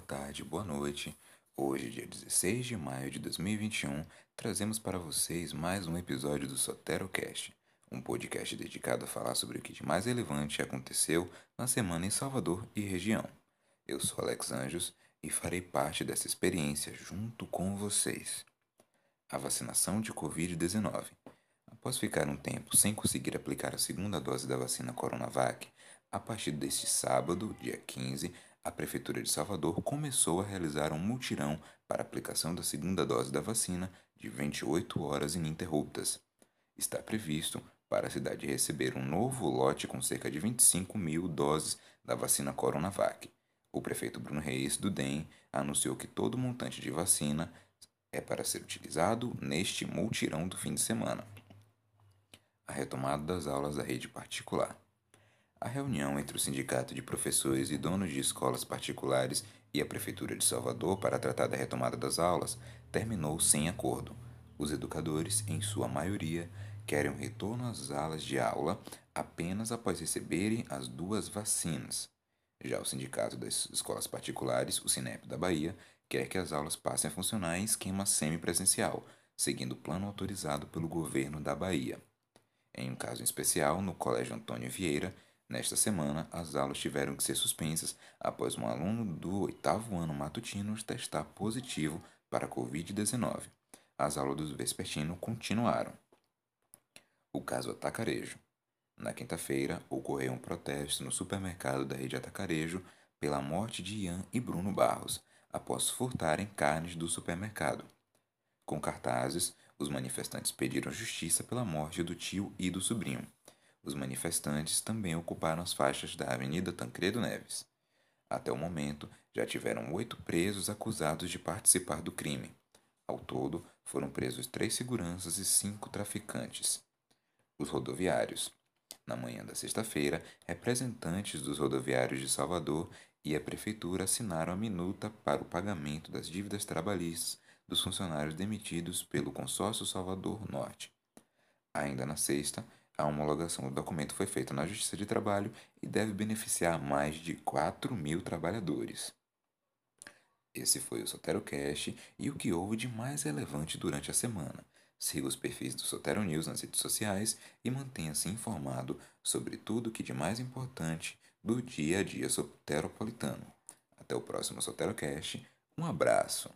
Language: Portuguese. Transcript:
tarde, boa noite. Hoje, dia 16 de maio de 2021, trazemos para vocês mais um episódio do SoteroCast, um podcast dedicado a falar sobre o que de mais relevante aconteceu na semana em Salvador e região. Eu sou Alex Anjos e farei parte dessa experiência junto com vocês. A vacinação de Covid-19. Após ficar um tempo sem conseguir aplicar a segunda dose da vacina Coronavac, a partir deste sábado, dia 15, a Prefeitura de Salvador começou a realizar um mutirão para aplicação da segunda dose da vacina de 28 horas ininterruptas. Está previsto para a cidade receber um novo lote com cerca de 25 mil doses da vacina Coronavac. O prefeito Bruno Reis, do DEM, anunciou que todo o montante de vacina é para ser utilizado neste multirão do fim de semana. A retomada das aulas da rede particular. A reunião entre o Sindicato de Professores e donos de escolas particulares e a Prefeitura de Salvador para tratar da retomada das aulas terminou sem acordo. Os educadores, em sua maioria, querem um retorno às aulas de aula apenas após receberem as duas vacinas. Já o Sindicato das Escolas Particulares, o SINEP da Bahia, quer que as aulas passem a funcionar em esquema semipresencial, seguindo o plano autorizado pelo governo da Bahia. Em um caso especial, no Colégio Antônio Vieira, Nesta semana, as aulas tiveram que ser suspensas após um aluno do oitavo ano matutino testar positivo para a Covid-19. As aulas do vespertino continuaram. O caso Atacarejo. Na quinta-feira, ocorreu um protesto no supermercado da rede Atacarejo pela morte de Ian e Bruno Barros, após furtarem carnes do supermercado. Com cartazes, os manifestantes pediram justiça pela morte do tio e do sobrinho. Os manifestantes também ocuparam as faixas da Avenida Tancredo Neves. Até o momento, já tiveram oito presos acusados de participar do crime. Ao todo, foram presos três seguranças e cinco traficantes. Os rodoviários. Na manhã da sexta-feira, representantes dos rodoviários de Salvador e a Prefeitura assinaram a minuta para o pagamento das dívidas trabalhistas dos funcionários demitidos pelo Consórcio Salvador Norte. Ainda na sexta, a homologação do documento foi feita na Justiça de Trabalho e deve beneficiar mais de 4 mil trabalhadores. Esse foi o SoteroCast e o que houve de mais relevante durante a semana. Siga os perfis do Sotero News nas redes sociais e mantenha-se informado sobre tudo o que de mais importante do dia a dia soteropolitano. Até o próximo SoteroCast. Um abraço.